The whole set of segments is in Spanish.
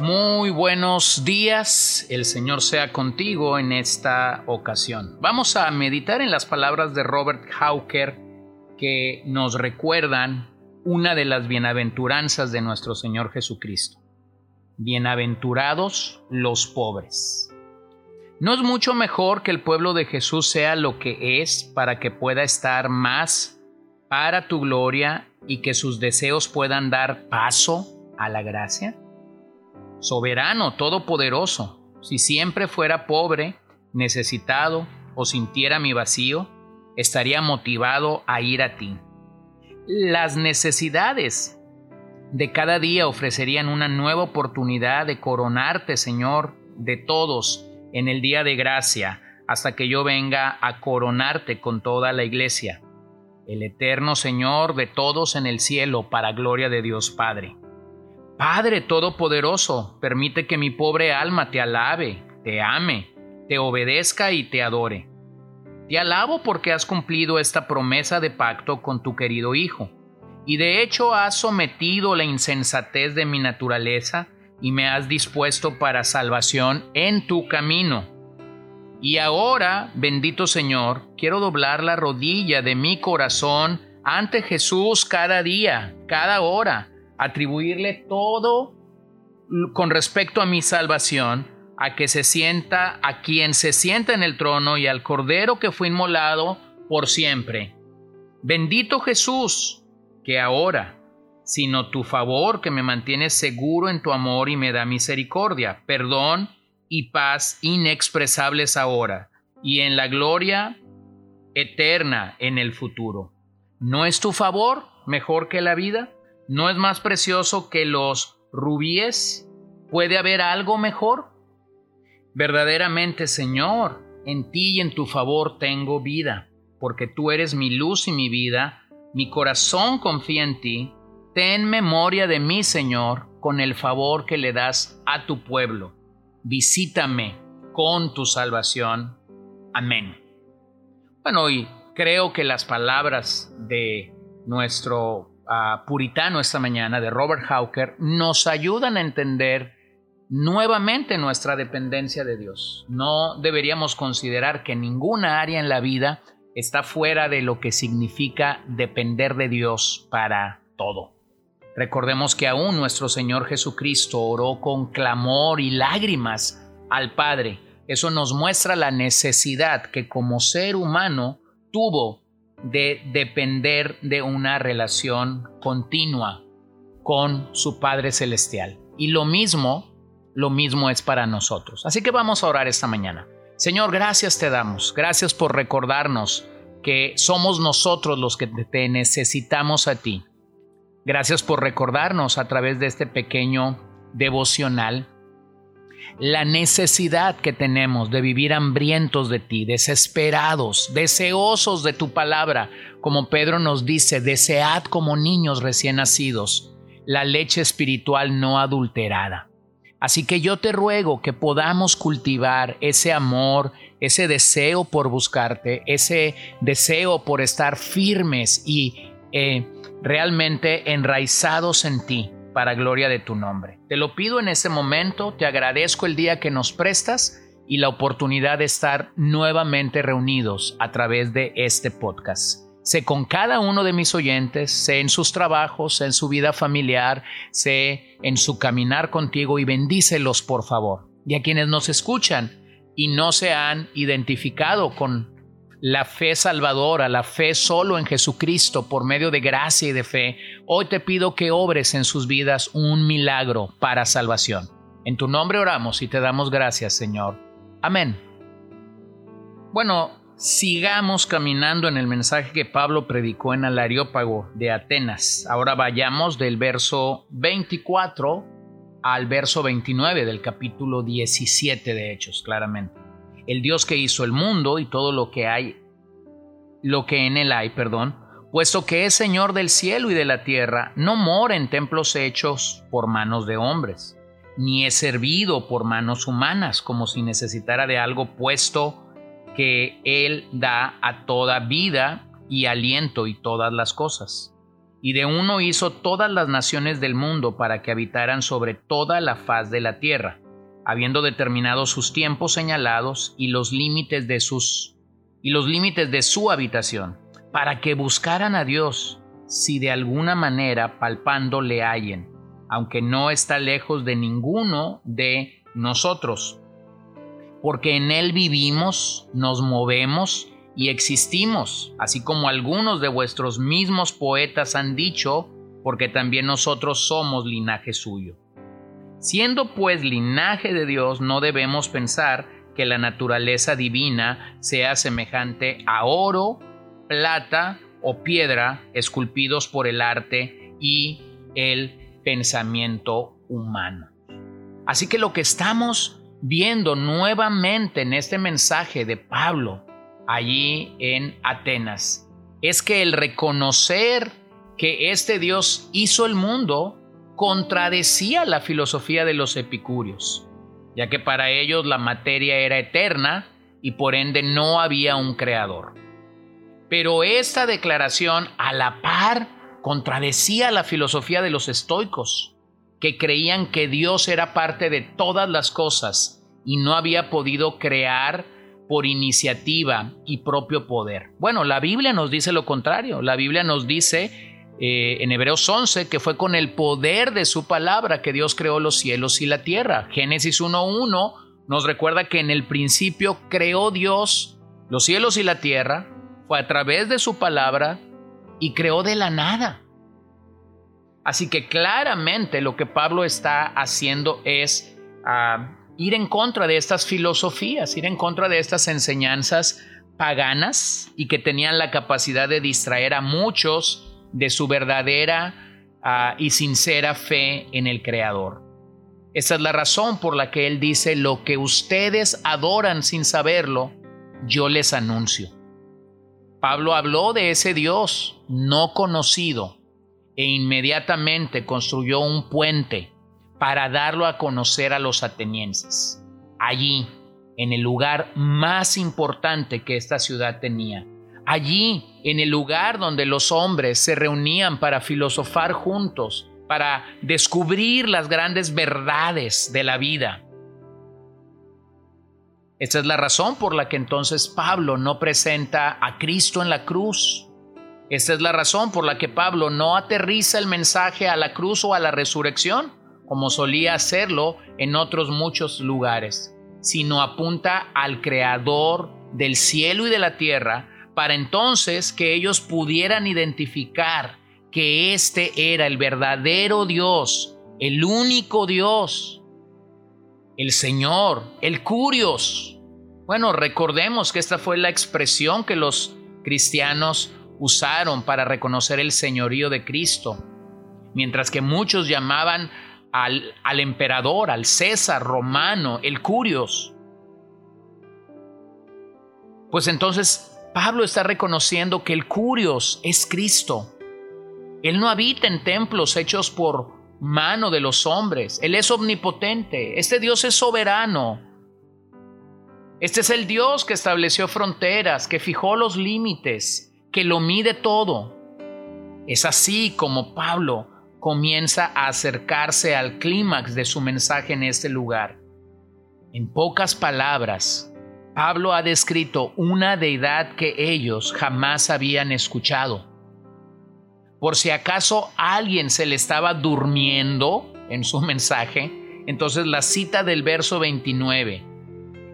Muy buenos días, el Señor sea contigo en esta ocasión. Vamos a meditar en las palabras de Robert Hawker que nos recuerdan una de las bienaventuranzas de nuestro Señor Jesucristo. Bienaventurados los pobres. ¿No es mucho mejor que el pueblo de Jesús sea lo que es para que pueda estar más para tu gloria y que sus deseos puedan dar paso a la gracia? Soberano, todopoderoso, si siempre fuera pobre, necesitado o sintiera mi vacío, estaría motivado a ir a ti. Las necesidades de cada día ofrecerían una nueva oportunidad de coronarte, Señor, de todos en el día de gracia, hasta que yo venga a coronarte con toda la iglesia, el eterno Señor de todos en el cielo, para gloria de Dios Padre. Padre Todopoderoso, permite que mi pobre alma te alabe, te ame, te obedezca y te adore. Te alabo porque has cumplido esta promesa de pacto con tu querido Hijo, y de hecho has sometido la insensatez de mi naturaleza y me has dispuesto para salvación en tu camino. Y ahora, bendito Señor, quiero doblar la rodilla de mi corazón ante Jesús cada día, cada hora, atribuirle todo con respecto a mi salvación, a que se sienta, a quien se sienta en el trono y al Cordero que fue inmolado por siempre. Bendito Jesús, que ahora, sino tu favor que me mantiene seguro en tu amor y me da misericordia, perdón y paz inexpresables ahora y en la gloria eterna en el futuro. ¿No es tu favor mejor que la vida? ¿No es más precioso que los rubíes? ¿Puede haber algo mejor? Verdaderamente, Señor, en ti y en tu favor tengo vida, porque tú eres mi luz y mi vida, mi corazón confía en ti. Ten memoria de mí, Señor, con el favor que le das a tu pueblo. Visítame con tu salvación. Amén. Bueno, y creo que las palabras de nuestro puritano esta mañana de Robert Hawker nos ayudan a entender nuevamente nuestra dependencia de Dios. No deberíamos considerar que ninguna área en la vida está fuera de lo que significa depender de Dios para todo. Recordemos que aún nuestro Señor Jesucristo oró con clamor y lágrimas al Padre. Eso nos muestra la necesidad que como ser humano tuvo de depender de una relación continua con su Padre Celestial. Y lo mismo, lo mismo es para nosotros. Así que vamos a orar esta mañana. Señor, gracias te damos. Gracias por recordarnos que somos nosotros los que te necesitamos a ti. Gracias por recordarnos a través de este pequeño devocional la necesidad que tenemos de vivir hambrientos de ti, desesperados, deseosos de tu palabra, como Pedro nos dice, desead como niños recién nacidos la leche espiritual no adulterada. Así que yo te ruego que podamos cultivar ese amor, ese deseo por buscarte, ese deseo por estar firmes y eh, realmente enraizados en ti para gloria de tu nombre. Te lo pido en este momento, te agradezco el día que nos prestas y la oportunidad de estar nuevamente reunidos a través de este podcast. Sé con cada uno de mis oyentes, sé en sus trabajos, sé en su vida familiar, sé en su caminar contigo y bendícelos por favor. Y a quienes nos escuchan y no se han identificado con la fe salvadora, la fe solo en Jesucristo por medio de gracia y de fe, hoy te pido que obres en sus vidas un milagro para salvación. En tu nombre oramos y te damos gracias, Señor. Amén. Bueno, sigamos caminando en el mensaje que Pablo predicó en el Areópago de Atenas. Ahora vayamos del verso 24 al verso 29 del capítulo 17 de Hechos, claramente el Dios que hizo el mundo y todo lo que hay lo que en él hay, perdón, puesto que es Señor del cielo y de la tierra, no mora en templos hechos por manos de hombres, ni es servido por manos humanas, como si necesitara de algo puesto que Él da a toda vida y aliento y todas las cosas. Y de uno hizo todas las naciones del mundo para que habitaran sobre toda la faz de la tierra, habiendo determinado sus tiempos señalados y los límites de sus y los límites de su habitación para que buscaran a Dios, si de alguna manera palpando le hallen, aunque no está lejos de ninguno de nosotros. Porque en Él vivimos, nos movemos y existimos, así como algunos de vuestros mismos poetas han dicho, porque también nosotros somos linaje suyo. Siendo pues linaje de Dios, no debemos pensar que la naturaleza divina sea semejante a oro plata o piedra esculpidos por el arte y el pensamiento humano. Así que lo que estamos viendo nuevamente en este mensaje de Pablo allí en Atenas es que el reconocer que este Dios hizo el mundo contradecía la filosofía de los epicúreos, ya que para ellos la materia era eterna y por ende no había un creador. Pero esta declaración a la par contradecía la filosofía de los estoicos, que creían que Dios era parte de todas las cosas y no había podido crear por iniciativa y propio poder. Bueno, la Biblia nos dice lo contrario. La Biblia nos dice eh, en Hebreos 11 que fue con el poder de su palabra que Dios creó los cielos y la tierra. Génesis 1.1 nos recuerda que en el principio creó Dios los cielos y la tierra fue a través de su palabra y creó de la nada. Así que claramente lo que Pablo está haciendo es ah, ir en contra de estas filosofías, ir en contra de estas enseñanzas paganas y que tenían la capacidad de distraer a muchos de su verdadera ah, y sincera fe en el Creador. Esa es la razón por la que él dice, lo que ustedes adoran sin saberlo, yo les anuncio. Pablo habló de ese Dios no conocido e inmediatamente construyó un puente para darlo a conocer a los atenienses. Allí, en el lugar más importante que esta ciudad tenía. Allí, en el lugar donde los hombres se reunían para filosofar juntos, para descubrir las grandes verdades de la vida. Esta es la razón por la que entonces Pablo no presenta a Cristo en la cruz. Esta es la razón por la que Pablo no aterriza el mensaje a la cruz o a la resurrección, como solía hacerlo en otros muchos lugares, sino apunta al Creador del cielo y de la tierra, para entonces que ellos pudieran identificar que este era el verdadero Dios, el único Dios, el Señor, el Curios. Bueno, recordemos que esta fue la expresión que los cristianos usaron para reconocer el señorío de Cristo, mientras que muchos llamaban al, al emperador, al César romano, el Curios. Pues entonces Pablo está reconociendo que el Curios es Cristo. Él no habita en templos hechos por mano de los hombres. Él es omnipotente. Este Dios es soberano. Este es el Dios que estableció fronteras, que fijó los límites, que lo mide todo. Es así como Pablo comienza a acercarse al clímax de su mensaje en este lugar. En pocas palabras, Pablo ha descrito una deidad que ellos jamás habían escuchado por si acaso alguien se le estaba durmiendo en su mensaje, entonces la cita del verso 29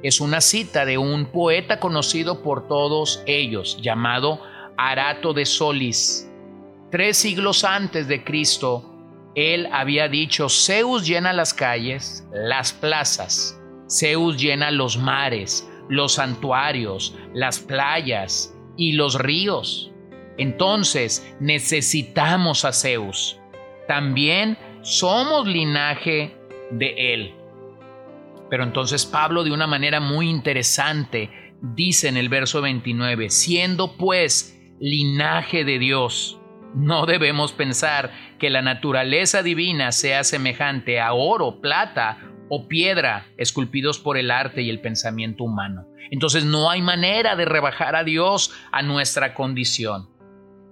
es una cita de un poeta conocido por todos ellos, llamado Arato de Solis. Tres siglos antes de Cristo, él había dicho, Zeus llena las calles, las plazas, Zeus llena los mares, los santuarios, las playas y los ríos. Entonces necesitamos a Zeus. También somos linaje de él. Pero entonces Pablo de una manera muy interesante dice en el verso 29, siendo pues linaje de Dios, no debemos pensar que la naturaleza divina sea semejante a oro, plata o piedra esculpidos por el arte y el pensamiento humano. Entonces no hay manera de rebajar a Dios a nuestra condición.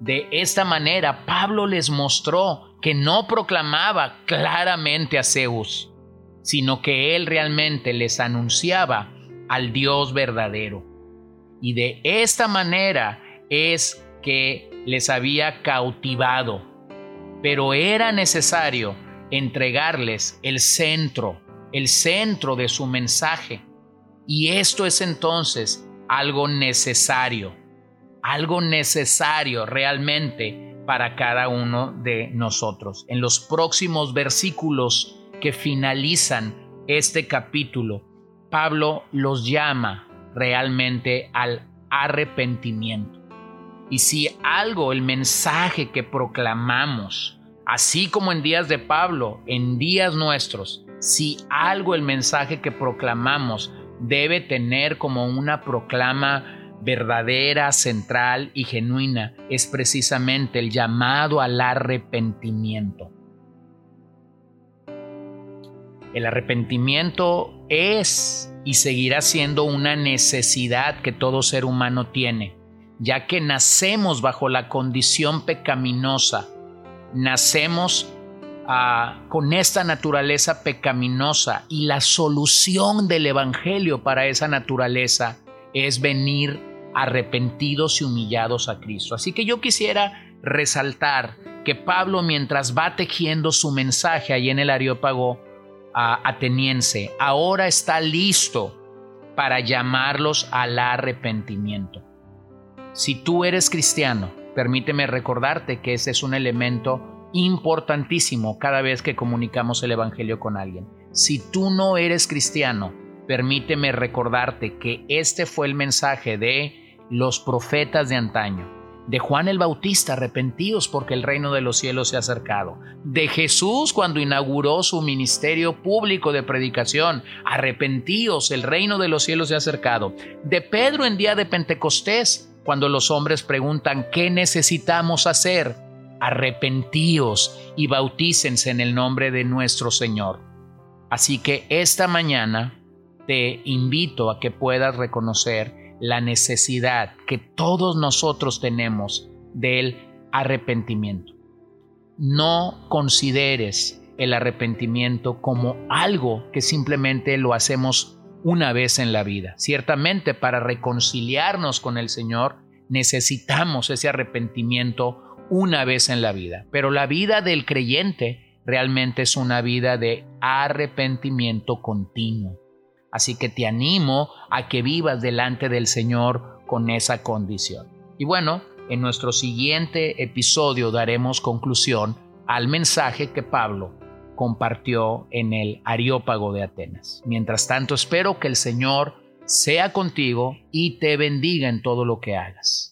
De esta manera Pablo les mostró que no proclamaba claramente a Zeus, sino que él realmente les anunciaba al Dios verdadero. Y de esta manera es que les había cautivado, pero era necesario entregarles el centro, el centro de su mensaje. Y esto es entonces algo necesario, algo necesario realmente para cada uno de nosotros. En los próximos versículos que finalizan este capítulo, Pablo los llama realmente al arrepentimiento. Y si algo, el mensaje que proclamamos, así como en días de Pablo, en días nuestros, si algo el mensaje que proclamamos debe tener como una proclama verdadera, central y genuina, es precisamente el llamado al arrepentimiento. El arrepentimiento es y seguirá siendo una necesidad que todo ser humano tiene, ya que nacemos bajo la condición pecaminosa, nacemos con esta naturaleza pecaminosa y la solución del Evangelio para esa naturaleza es venir arrepentidos y humillados a Cristo. Así que yo quisiera resaltar que Pablo mientras va tejiendo su mensaje ahí en el Areópago, ateniense ahora está listo para llamarlos al arrepentimiento. Si tú eres cristiano, permíteme recordarte que ese es un elemento importantísimo cada vez que comunicamos el Evangelio con alguien. Si tú no eres cristiano, permíteme recordarte que este fue el mensaje de los profetas de antaño de Juan el Bautista, arrepentíos porque el reino de los cielos se ha acercado, de Jesús cuando inauguró su ministerio público de predicación, arrepentíos, el reino de los cielos se ha acercado, de Pedro en día de Pentecostés, cuando los hombres preguntan qué necesitamos hacer, arrepentíos y bautícense en el nombre de nuestro Señor. Así que esta mañana te invito a que puedas reconocer la necesidad que todos nosotros tenemos del arrepentimiento. No consideres el arrepentimiento como algo que simplemente lo hacemos una vez en la vida. Ciertamente para reconciliarnos con el Señor necesitamos ese arrepentimiento una vez en la vida, pero la vida del creyente realmente es una vida de arrepentimiento continuo. Así que te animo a que vivas delante del Señor con esa condición. Y bueno, en nuestro siguiente episodio daremos conclusión al mensaje que Pablo compartió en el Areópago de Atenas. Mientras tanto, espero que el Señor sea contigo y te bendiga en todo lo que hagas.